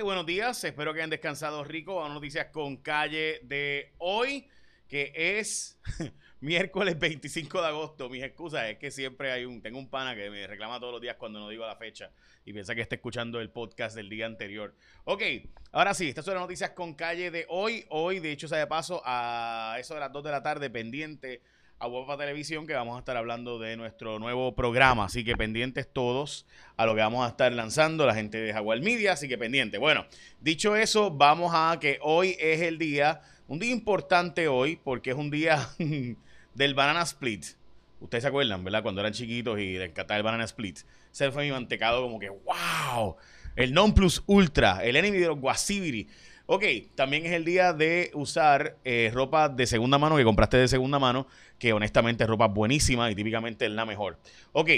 buenos días, espero que hayan descansado rico. Vamos a noticias con calle de hoy, que es miércoles 25 de agosto. Mis excusas es que siempre hay un, tengo un pana que me reclama todos los días cuando no digo la fecha y piensa que está escuchando el podcast del día anterior. Ok, ahora sí, estas son las noticias con calle de hoy. Hoy, de hecho, se de paso a eso de las 2 de la tarde, pendiente a Guapa Televisión que vamos a estar hablando de nuestro nuevo programa. Así que pendientes todos a lo que vamos a estar lanzando, la gente de Jaguar Media, así que pendiente. Bueno, dicho eso, vamos a que hoy es el día, un día importante hoy, porque es un día del Banana Split. Ustedes se acuerdan, ¿verdad? Cuando eran chiquitos y les encantaba el Banana Split. Ese fue mi mantecado como que, wow, el Non Plus Ultra, el enemy de los Guasibiri. Ok, también es el día de usar eh, ropa de segunda mano que compraste de segunda mano, que honestamente es ropa buenísima y típicamente es la mejor. Ok,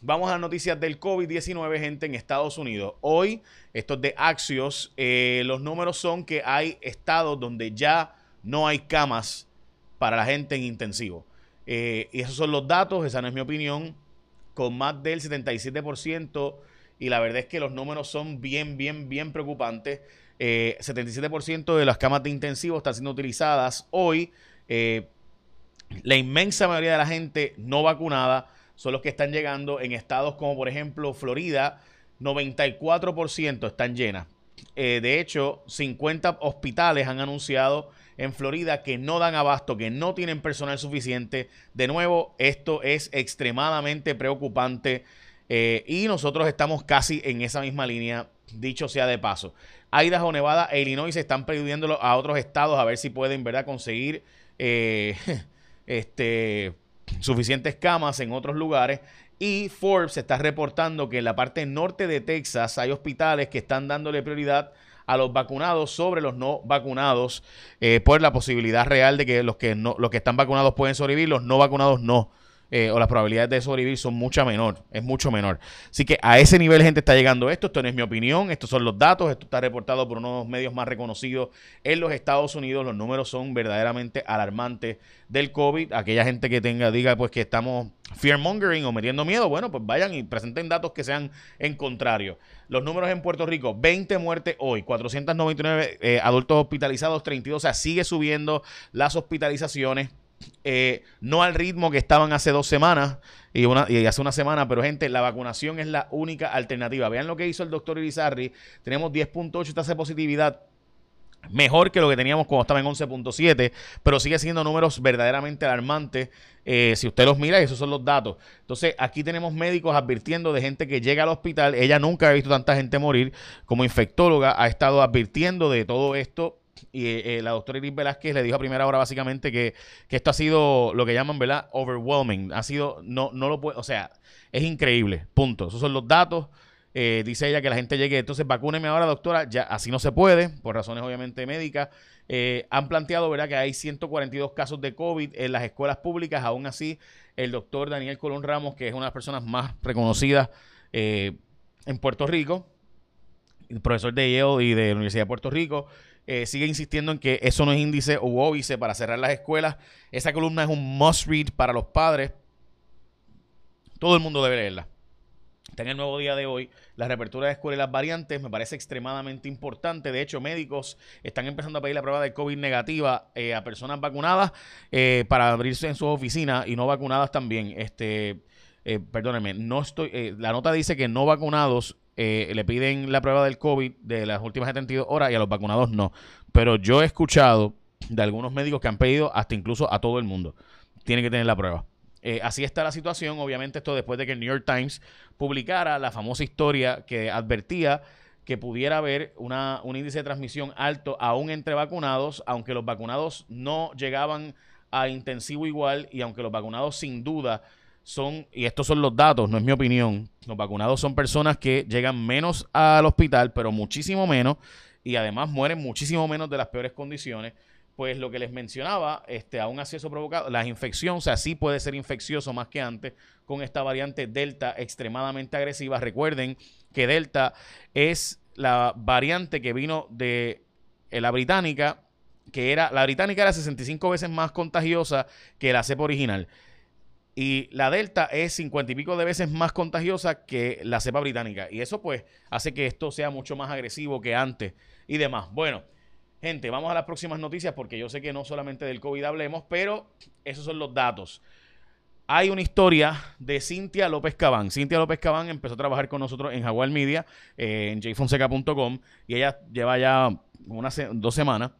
vamos a las noticias del COVID-19, gente, en Estados Unidos. Hoy, estos de Axios, eh, los números son que hay estados donde ya no hay camas para la gente en intensivo. Eh, y esos son los datos, esa no es mi opinión, con más del 77%. Y la verdad es que los números son bien, bien, bien preocupantes. 77% eh, de las camas de intensivo están siendo utilizadas hoy. Eh, la inmensa mayoría de la gente no vacunada son los que están llegando en estados como por ejemplo Florida, 94% están llenas. Eh, de hecho, 50 hospitales han anunciado en Florida que no dan abasto, que no tienen personal suficiente. De nuevo, esto es extremadamente preocupante y nosotros estamos casi en esa misma línea, dicho sea de paso. Idaho, Nevada e Illinois se están pidiéndolo a otros estados a ver si pueden, ¿verdad?, conseguir eh, este, suficientes camas en otros lugares. Y Forbes está reportando que en la parte norte de Texas hay hospitales que están dándole prioridad a los vacunados sobre los no vacunados eh, por la posibilidad real de que los que no los que están vacunados pueden sobrevivir, los no vacunados no. Eh, o las probabilidades de sobrevivir son mucho menor, es mucho menor. Así que a ese nivel gente está llegando esto, esto no es mi opinión, estos son los datos, esto está reportado por unos medios más reconocidos en los Estados Unidos, los números son verdaderamente alarmantes del COVID, aquella gente que tenga, diga pues que estamos fearmongering o metiendo miedo, bueno, pues vayan y presenten datos que sean en contrario. Los números en Puerto Rico, 20 muertes hoy, 499 eh, adultos hospitalizados, 32, o sea, sigue subiendo las hospitalizaciones. Eh, no al ritmo que estaban hace dos semanas y, hace una semana, pero gente, la vacunación es la única alternativa. Vean lo que hizo el doctor Irizarry. Tenemos 10.8 tasa de positividad. Mejor que lo que teníamos cuando estaba en 11.7, pero sigue siendo números verdaderamente alarmantes. Eh, si usted los mira, esos son los datos. Entonces, aquí tenemos médicos advirtiendo de gente que llega al hospital. Ella nunca ha visto tanta gente morir. Como infectóloga, ha estado advirtiendo de todo esto y eh, la doctora Iris Velázquez le dijo a primera hora básicamente que, esto ha sido lo que llaman, ¿verdad? Overwhelming. Ha sido, no, no lo puede, o sea, es increíble. Punto. Esos son los datos. Eh, dice ella que la gente llegue, entonces vacúneme ahora, doctora. Ya así no se puede, por razones obviamente médicas. Eh, han planteado, ¿verdad?, que hay 142 casos de COVID en las escuelas públicas. Aún así, el doctor Daniel Colón Ramos, que es una de las personas más reconocidas en Puerto Rico, profesor de Yale y de la Universidad de Puerto Rico, eh, sigue insistiendo en que eso no es índice o óbice para cerrar las escuelas. Esa columna es un must read para los padres. Todo el mundo debe leerla. Está en el nuevo día de hoy. La reapertura de escuelas y las variantes me parece extremadamente importante. De hecho, médicos están empezando a pedir la prueba de COVID negativa eh, a personas vacunadas eh, para abrirse en sus oficinas y no vacunadas también. Este, perdónenme, no estoy. la nota dice que no vacunados eh, le piden la prueba del COVID de las últimas 72 horas y a los vacunados no. Pero yo he escuchado de algunos médicos que han pedido hasta incluso a todo el mundo. Tienen que tener la prueba. Eh, así está la situación. Obviamente esto después de que el New York Times publicara la famosa historia que advertía que pudiera haber una, un índice de transmisión alto aún entre vacunados, aunque los vacunados no llegaban a intensivo igual y aunque los vacunados sin duda son, y estos son los datos, no es mi opinión, los vacunados son personas que llegan menos al hospital, pero muchísimo menos, y además mueren muchísimo menos de las peores condiciones. Pues lo que les mencionaba, este, aún así eso provocado, las infecciones, o sea, sí puede ser infeccioso más que antes con esta variante Delta extremadamente agresiva. Recuerden que Delta es la variante que vino de eh, la británica, que era, la británica era 65 veces más contagiosa que la cepa original. Y la Delta es cincuenta y pico de veces más contagiosa que la cepa británica. Y eso pues hace que esto sea mucho más agresivo que antes y demás. Bueno, gente, vamos a las próximas noticias porque yo sé que no solamente del COVID hablemos, pero esos son los datos. Hay una historia de Cintia López Cabán. Cintia López Cabán empezó a trabajar con nosotros en Jaguar Media, eh, en jfonseca.com, y ella lleva ya unas dos semanas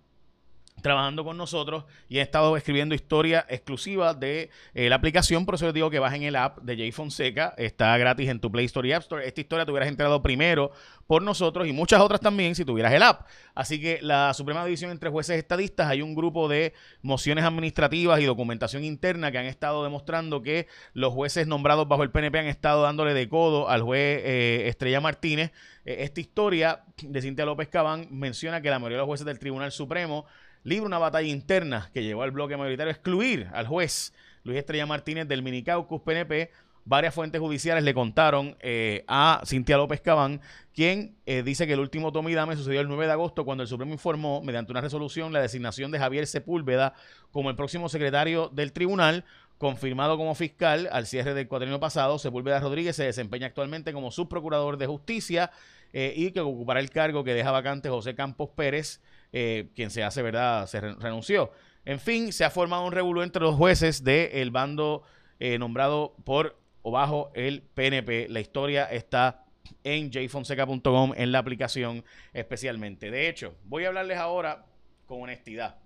trabajando con nosotros y he estado escribiendo historia exclusiva de eh, la aplicación, por eso les digo que bajen el app de Jay Fonseca, está gratis en tu Play Store y App Store. Esta historia te hubieras enterado primero por nosotros y muchas otras también si tuvieras el app. Así que la Suprema División entre jueces estadistas, hay un grupo de mociones administrativas y documentación interna que han estado demostrando que los jueces nombrados bajo el PNP han estado dándole de codo al juez eh, Estrella Martínez. Eh, esta historia de Cintia López Cabán menciona que la mayoría de los jueces del Tribunal Supremo libra una batalla interna que llevó al bloque mayoritario a excluir al juez Luis Estrella Martínez del Minicaucus PNP. Varias fuentes judiciales le contaron eh, a Cintia López Cabán, quien eh, dice que el último tome y dame sucedió el 9 de agosto cuando el Supremo informó, mediante una resolución, la designación de Javier Sepúlveda como el próximo secretario del tribunal, confirmado como fiscal al cierre del cuatrienio pasado. Sepúlveda Rodríguez se desempeña actualmente como subprocurador de justicia eh, y que ocupará el cargo que deja vacante José Campos Pérez. Eh, quien se hace, ¿verdad? Se renunció. En fin, se ha formado un revuelo entre los jueces del bando eh, nombrado por o bajo el PNP. La historia está en jfonseca.com, en la aplicación especialmente. De hecho, voy a hablarles ahora con honestidad.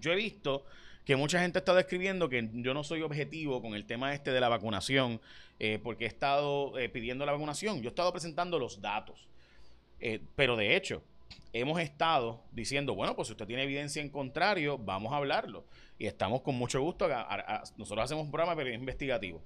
Yo he visto que mucha gente ha estado escribiendo que yo no soy objetivo con el tema este de la vacunación, eh, porque he estado pidiendo la vacunación. Yo he estado presentando los datos. pero de hecho, hemos estado diciendo, bueno, pues si usted tiene evidencia en contrario, vamos a hablarlo. Y estamos con mucho gusto. nosotros hacemos un programa pero investigativo.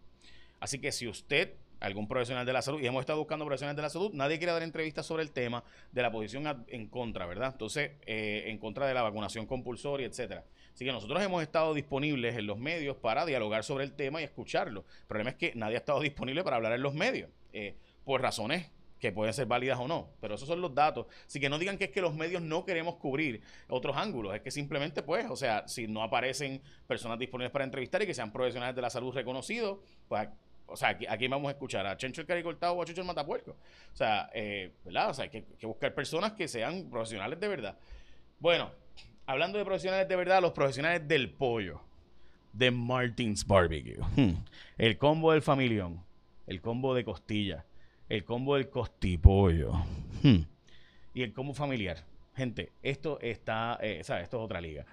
Así que si usted, algún profesional de la salud, y hemos estado buscando profesionales de la salud, nadie quiere dar entrevistas sobre el tema de la posición en contra, ¿verdad? Entonces, eh, en contra de la vacunación compulsoria, etcétera. Así que nosotros hemos estado disponibles en los medios para dialogar sobre el tema y escucharlo. El problema es que nadie ha estado disponible para hablar en los medios, eh, por razones que pueden ser válidas o no, pero esos son los datos. Así que no digan que es que los medios no queremos cubrir otros ángulos, es que simplemente pues, o sea, si no aparecen personas disponibles para entrevistar y que sean profesionales de la salud reconocidos, pues o sea, aquí, vamos a escuchar a Chencho el Caricortado o a Chucho el Matapuerco. O sea, eh, ¿verdad? O sea, hay que, que, buscar personas que sean profesionales de verdad. Bueno, hablando de profesionales de verdad, los profesionales del pollo, de Martins Barbecue, el combo del familión, el combo de costilla, el combo del costipollo hmm. y el combo familiar. Gente, esto está, eh, ¿sabes? Esto es otra liga.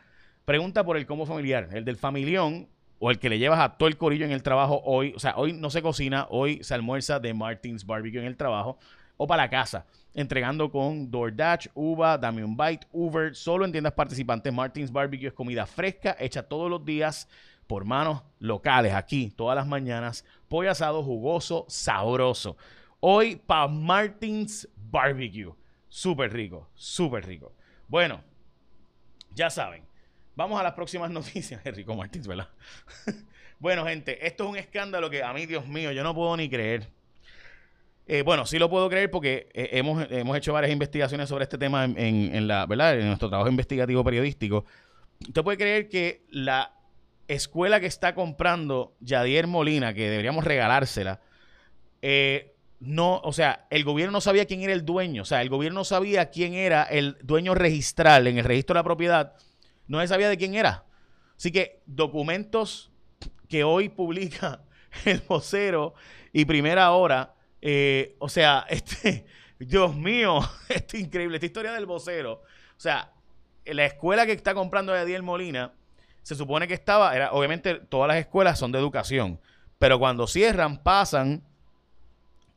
Pregunta por el combo familiar, el del familión o el que le llevas a todo el corillo en el trabajo hoy. O sea, hoy no se cocina, hoy se almuerza de Martins Barbecue en el trabajo o para la casa, entregando con DoorDash, Uva, Dame un Bite, Uber, solo en tiendas participantes. Martins Barbecue es comida fresca, hecha todos los días por manos locales, aquí, todas las mañanas. Pollo asado, jugoso, sabroso. Hoy para Martins Barbecue. Súper rico, súper rico. Bueno, ya saben. Vamos a las próximas noticias. Es rico Martins, ¿verdad? bueno, gente, esto es un escándalo que a mí, Dios mío, yo no puedo ni creer. Eh, bueno, sí lo puedo creer porque eh, hemos, hemos, hecho varias investigaciones sobre este tema en, la, ¿verdad? en nuestro trabajo investigativo periodístico. Usted puede creer que la escuela que está comprando Yadier Molina, que deberíamos regalársela, eh, no, o sea, el gobierno no sabía quién era el dueño, o sea, el gobierno sabía quién era el dueño registral en el registro de la propiedad, no se sabía de quién era. Así que documentos que hoy publica el vocero y primera hora, eh, o sea, este, Dios mío, esto es increíble, esta historia del vocero, o sea, la escuela que está comprando Adiel Molina, se supone que estaba, era, obviamente todas las escuelas son de educación, pero cuando cierran pasan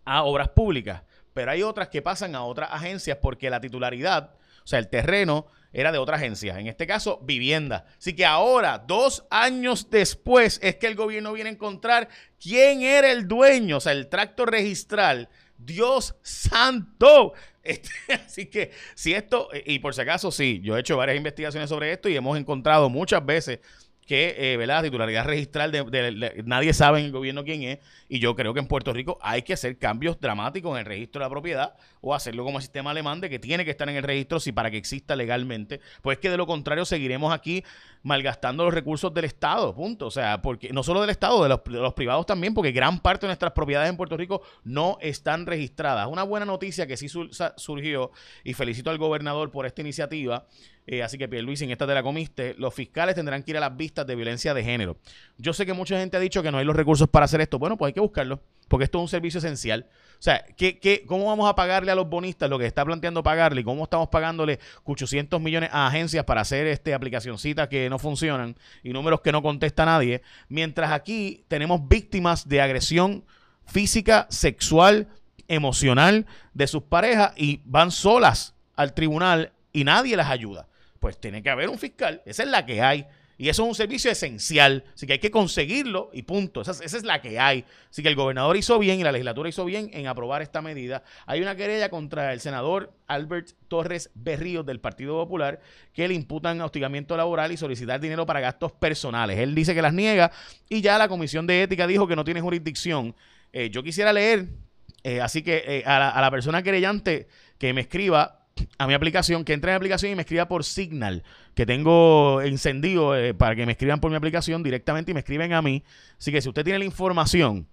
a obras públicas, pero hay otras que pasan a otras agencias porque la titularidad, o sea, el terreno era de otra agencia, en este caso vivienda. Así que ahora, dos años después, es que el gobierno viene a encontrar quién era el dueño, o sea, el tracto registral. Dios santo. Este, así que si esto, y por si acaso, sí, yo he hecho varias investigaciones sobre esto y hemos encontrado muchas veces que, eh, ¿verdad? Titularidad registral, de, nadie sabe en el gobierno quién es, y yo creo que en Puerto Rico hay que hacer cambios dramáticos en el registro de la propiedad o hacerlo como el sistema alemán de que tiene que estar en el registro si para que exista legalmente, pues que de lo contrario seguiremos aquí malgastando los recursos del Estado, punto. O sea, porque no solo del Estado, de los, de los privados también, porque gran parte de nuestras propiedades en Puerto Rico no están registradas. Una buena noticia que sí surgió, y felicito al gobernador por esta iniciativa, eh, así que, Luis, en esta te la comiste. Los fiscales tendrán que ir a las vistas de violencia de género. Yo sé que mucha gente ha dicho que no hay los recursos para hacer esto. Bueno, pues hay que buscarlo, porque esto es un servicio esencial. O sea, ¿qué, qué, cómo vamos a pagarle a los bonistas lo que está planteando pagarle? ¿Y cómo estamos pagándole 800 millones a agencias para hacer este aplicacioncitas que no funcionan y números que no contesta nadie? Mientras aquí tenemos víctimas de agresión física, sexual, emocional de sus parejas y van solas al tribunal y nadie las ayuda pues tiene que haber un fiscal. Esa es la que hay. Y eso es un servicio esencial. Así que hay que conseguirlo y punto. Esa, es la que hay. Así que el gobernador hizo bien y la legislatura hizo bien en aprobar esta medida. Hay una querella contra el senador Albert Torres Berríos del Partido Popular que le imputan hostigamiento laboral y solicitar dinero para gastos personales. Él dice que las niega y ya la Comisión de Ética dijo que no tiene jurisdicción. Eh, yo quisiera leer, eh, así que eh, a, la, a la persona querellante que me escriba a mi aplicación, que entre en la aplicación y me escriba por Signal, que tengo encendido eh, para que me escriban por mi aplicación directamente y me escriben a mí. Así que si usted tiene la información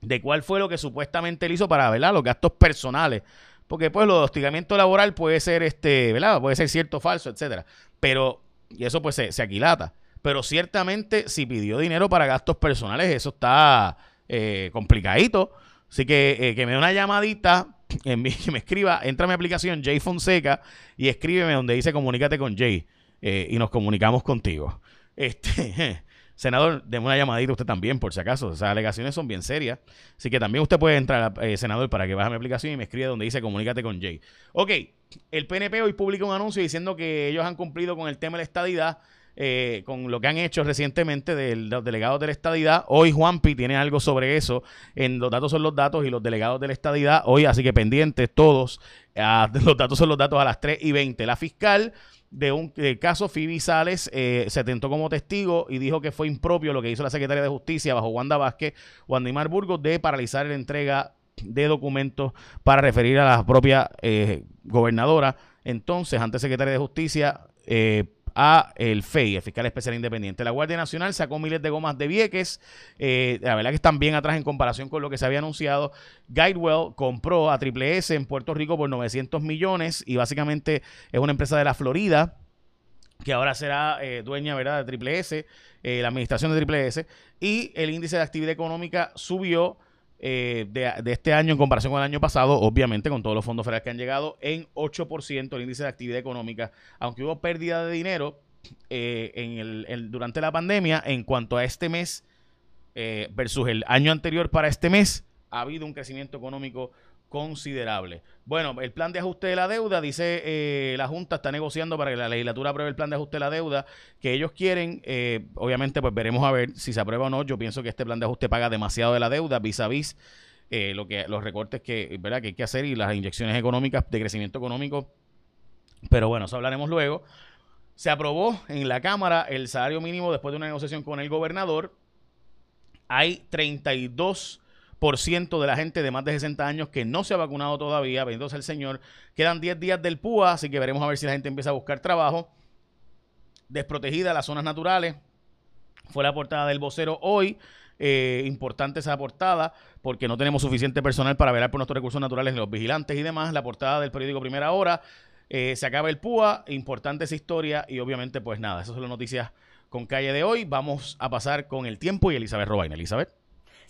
de cuál fue lo que supuestamente él hizo para, ¿verdad? Los gastos personales. Porque pues lo de hostigamiento laboral puede ser este, ¿verdad? Puede ser cierto falso, etcétera. Pero, y eso pues se, aquilata. Pero ciertamente si pidió dinero para gastos personales, eso está eh, complicadito. Así que eh, que me dé una llamadita que me escriba, entra a mi aplicación Jay Fonseca y escríbeme donde dice comunícate con Jay eh, y nos comunicamos contigo. Este, senador, deme una llamadita usted también, por si acaso. Esas alegaciones son bien serias. Así que también usted puede entrar, eh, senador, para que baje mi aplicación y me escriba donde dice comunícate con Jay. Ok, el PNP hoy publica un anuncio diciendo que ellos han cumplido con el tema de la estadidad eh, con lo que han hecho recientemente de los delegados de la estadidad. Hoy Juanpi tiene algo sobre eso. En los datos son los datos y los delegados de la estadidad. Hoy, así que pendientes todos. los datos son los datos a las 3 y 20. La fiscal de un caso, Phoebe Sales, eh, se tentó como testigo y dijo que fue impropio lo que hizo la secretaria de Justicia bajo Wanda Vázquez, Wanda Burgos, de paralizar la entrega de documentos para referir a la propia eh, gobernadora. Entonces, antes secretaria de Justicia, eh, a el FEI, el Fiscal Especial Independiente. La Guardia Nacional sacó miles de gomas de Vieques, eh, la verdad que están bien atrás en comparación con lo que se había anunciado. Guidewell compró a Triple S en Puerto Rico por 900 millones y básicamente es una empresa de la Florida que ahora será eh, dueña ¿verdad? de Triple S, eh, la administración de Triple S, y el índice de actividad económica subió eh, de, este año en comparación con el año pasado, obviamente con todos los fondos federales que han llegado, en 8% el índice de actividad económica, aunque hubo pérdida de dinero eh, en el, durante la pandemia, en cuanto a este mes eh, versus el año anterior para este mes, ha habido un crecimiento económico considerable. Bueno, el plan de ajuste de la deuda, dice eh, la Junta está negociando para que la legislatura apruebe el plan de ajuste de la deuda, que ellos quieren, eh, obviamente pues veremos a ver si se aprueba o no, yo pienso que este plan de ajuste paga demasiado de la deuda vis a vis eh, lo que, los recortes que, ¿verdad? que hay que hacer y las inyecciones económicas de crecimiento económico, pero bueno, eso hablaremos luego. Se aprobó en la Cámara el salario mínimo después de una negociación con el gobernador. Hay 32 ciento de la gente de más de 60 años que no se ha vacunado todavía, bendito el Señor. Quedan 10 días del PUA, así que veremos a ver si la gente empieza a buscar trabajo. Desprotegida las zonas naturales. Fue la portada del vocero hoy. Eh, importante esa portada porque no tenemos suficiente personal para velar por nuestros recursos naturales, los vigilantes y demás. La portada del periódico Primera Hora. Eh, se acaba el PUA, importante esa historia y obviamente pues nada, esas son las noticias con calle de hoy. Vamos a pasar con el tiempo y Elizabeth Robaina. Elizabeth.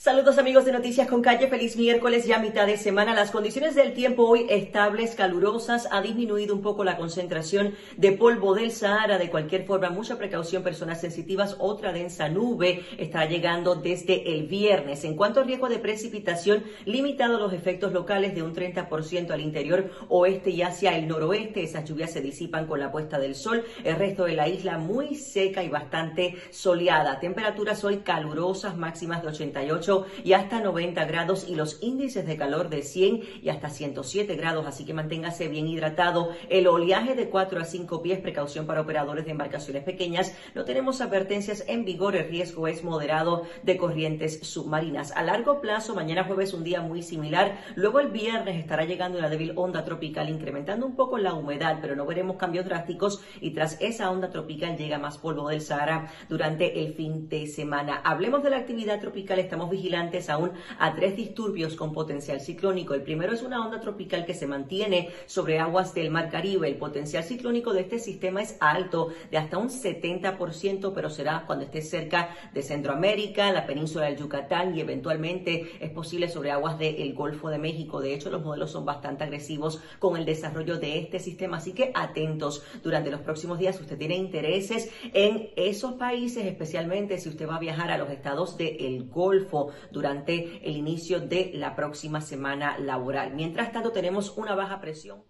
Saludos amigos de Noticias con Calle, feliz miércoles ya mitad de semana. Las condiciones del tiempo hoy estables, calurosas, ha disminuido un poco la concentración de polvo del Sahara. De cualquier forma, mucha precaución, personas sensitivas. Otra densa nube está llegando desde el viernes. En cuanto al riesgo de precipitación, limitado los efectos locales de un 30% al interior oeste y hacia el noroeste. Esas lluvias se disipan con la puesta del sol. El resto de la isla muy seca y bastante soleada. Temperaturas hoy calurosas, máximas de 88 88 y hasta 90 grados y los índices de calor de 100 y hasta 107 grados, así que manténgase bien hidratado. El oleaje de 4 a 5 pies, precaución para operadores de embarcaciones pequeñas. No tenemos advertencias en vigor, el riesgo es moderado de corrientes submarinas. A largo plazo, mañana jueves un día muy similar, luego el viernes estará llegando una débil onda tropical incrementando un poco la humedad, pero no veremos cambios drásticos y tras esa onda tropical llega más polvo del Sahara durante el fin de semana. Hablemos de la actividad tropical, estamos vigilantes aún a tres disturbios con potencial ciclónico. El primero es una onda tropical que se mantiene sobre aguas del Mar Caribe. El potencial ciclónico de este sistema es alto, de hasta un 70%, pero será cuando esté cerca de Centroamérica, la península del Yucatán y eventualmente es posible sobre aguas del Golfo de México. De hecho, los modelos son bastante agresivos con el desarrollo de este sistema, así que atentos durante los próximos días. Si usted tiene intereses en esos países, especialmente si usted va a viajar a los estados del Golfo durante el inicio de la próxima semana laboral. Mientras tanto, tenemos una baja presión.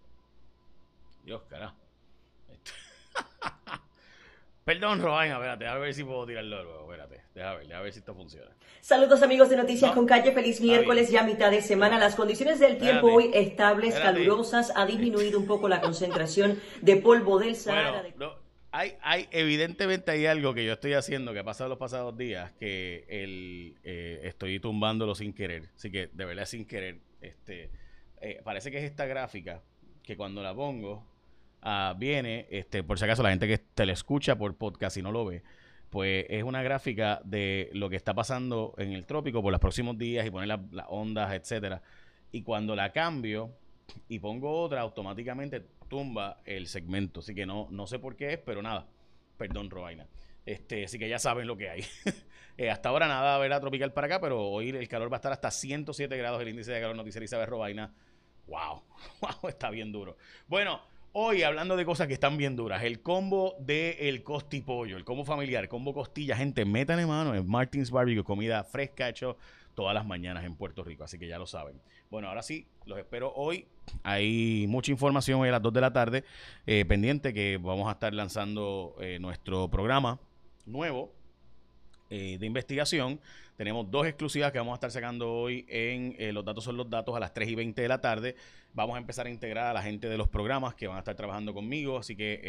Dios, carajo. Perdón, Robaina, espérate, a ver si puedo tirarlo luego, espérate, déjame ver, a ver si esto funciona. Saludos amigos de Noticias con Calle, feliz miércoles, ya mitad de semana. Las condiciones del tiempo hoy estables, calurosas, ha disminuido un poco la concentración de polvo del Sahara. Hay, hay, evidentemente hay algo que yo estoy haciendo que ha pasado los pasados días, que el, eh, estoy tumbándolo sin querer, así que de verdad sin querer, este, eh, parece que es esta gráfica que cuando la pongo Ah, viene, este, por si acaso la gente que te la escucha por podcast y no lo ve, pues es una gráfica de lo que está pasando en el trópico por los próximos días y poner las, ondas, etcétera. Y cuando la cambio y pongo otra, automáticamente tumba el segmento. Así que no, no sé por qué es, pero nada. Perdón, Robaina. Este, así que ya saben lo que hay. Eh, hasta ahora nada verá tropical para acá, pero hoy el calor va a estar hasta 107 grados el índice de calor, noticiero Isabel Robaina. Wow, wow, está bien duro. Bueno, Hoy hablando de cosas que están bien duras, el combo de el costipollo, el combo familiar, combo costilla, gente, métanle mano en Martins Barbecue, comida fresca hecho todas las mañanas en Puerto Rico, así que ya lo saben. Bueno, ahora sí, los espero hoy. Hay mucha información hoy a las 2 de la tarde, eh, pendiente que vamos a estar lanzando eh, nuestro programa nuevo eh, de investigación. Tenemos dos exclusivas que vamos a estar sacando hoy en eh, Los Datos son los Datos a las 3 y 20 de la tarde. Vamos a empezar a integrar a la gente de los programas que van a estar trabajando conmigo. Así que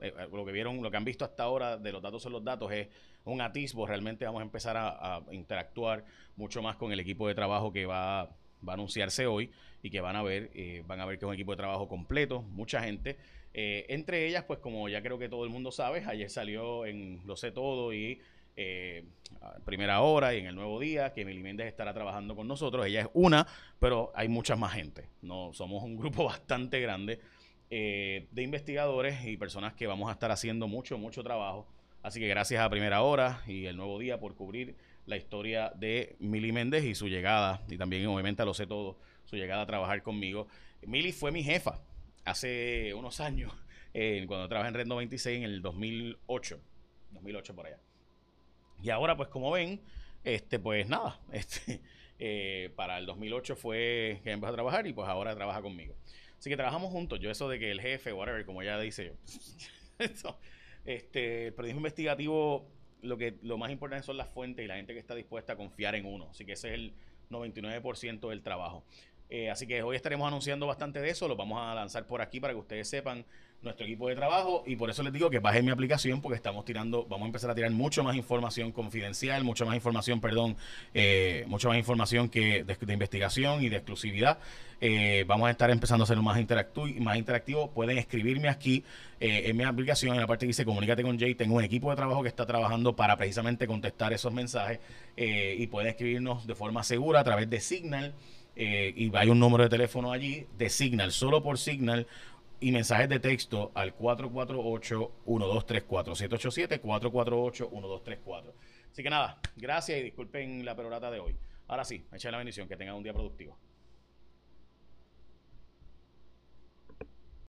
eh, lo que vieron, lo que han visto hasta ahora de Los Datos son los Datos es un atisbo. Realmente vamos a empezar a, interactuar mucho más con el equipo de trabajo que va, a anunciarse hoy y que van a ver, van a ver que es un equipo de trabajo completo, mucha gente. entre ellas, pues como ya creo que todo el mundo sabe, ayer salió en Lo sé todo y eh, primera hora y en el nuevo día, que Méndez estará trabajando con nosotros. Ella es una, pero hay mucha más gente. No, somos un grupo bastante grande eh, de investigadores y personas que vamos a estar haciendo mucho, mucho trabajo. Así que gracias a Primera Hora y el Nuevo Día por cubrir la historia de Mili Méndez y su llegada, y también obviamente lo sé todo, su llegada a trabajar conmigo. Mili fue mi jefa hace unos años, eh, cuando trabajé en Red 96 en el 2008, 2008 por allá. Y ahora, pues como ven, este, pues nada, este, eh, para el 2008 fue que empezó a trabajar y pues ahora trabaja conmigo. Así que trabajamos juntos. Yo eso de que el jefe, whatever, como ella dice, eso, este, el periodismo investigativo, lo que lo más importante son las fuentes y la gente que está dispuesta a confiar en uno. Así que ese es el 99% del trabajo. Eh, así que hoy estaremos anunciando bastante de eso, lo vamos a lanzar por aquí para que ustedes sepan nuestro equipo de trabajo y por eso les digo que bajen mi aplicación porque estamos tirando, vamos a empezar a tirar mucho más información confidencial, mucho más información, perdón, eh, mucho más información que de, investigación y de exclusividad. Eh, vamos a estar empezando a hacerlo más, más interactivo. Pueden escribirme aquí en mi aplicación, en la parte que dice comunícate con Jay. Tengo un equipo de trabajo que está trabajando para precisamente contestar esos mensajes y pueden escribirnos de forma segura a través de Signal. Eh, y hay un número de teléfono allí de Signal, solo por Signal y mensajes de texto al 448-1234. 787-448-1234. Así que nada, gracias y disculpen la perorata de hoy. Ahora sí, echen la bendición, que tengan un día productivo.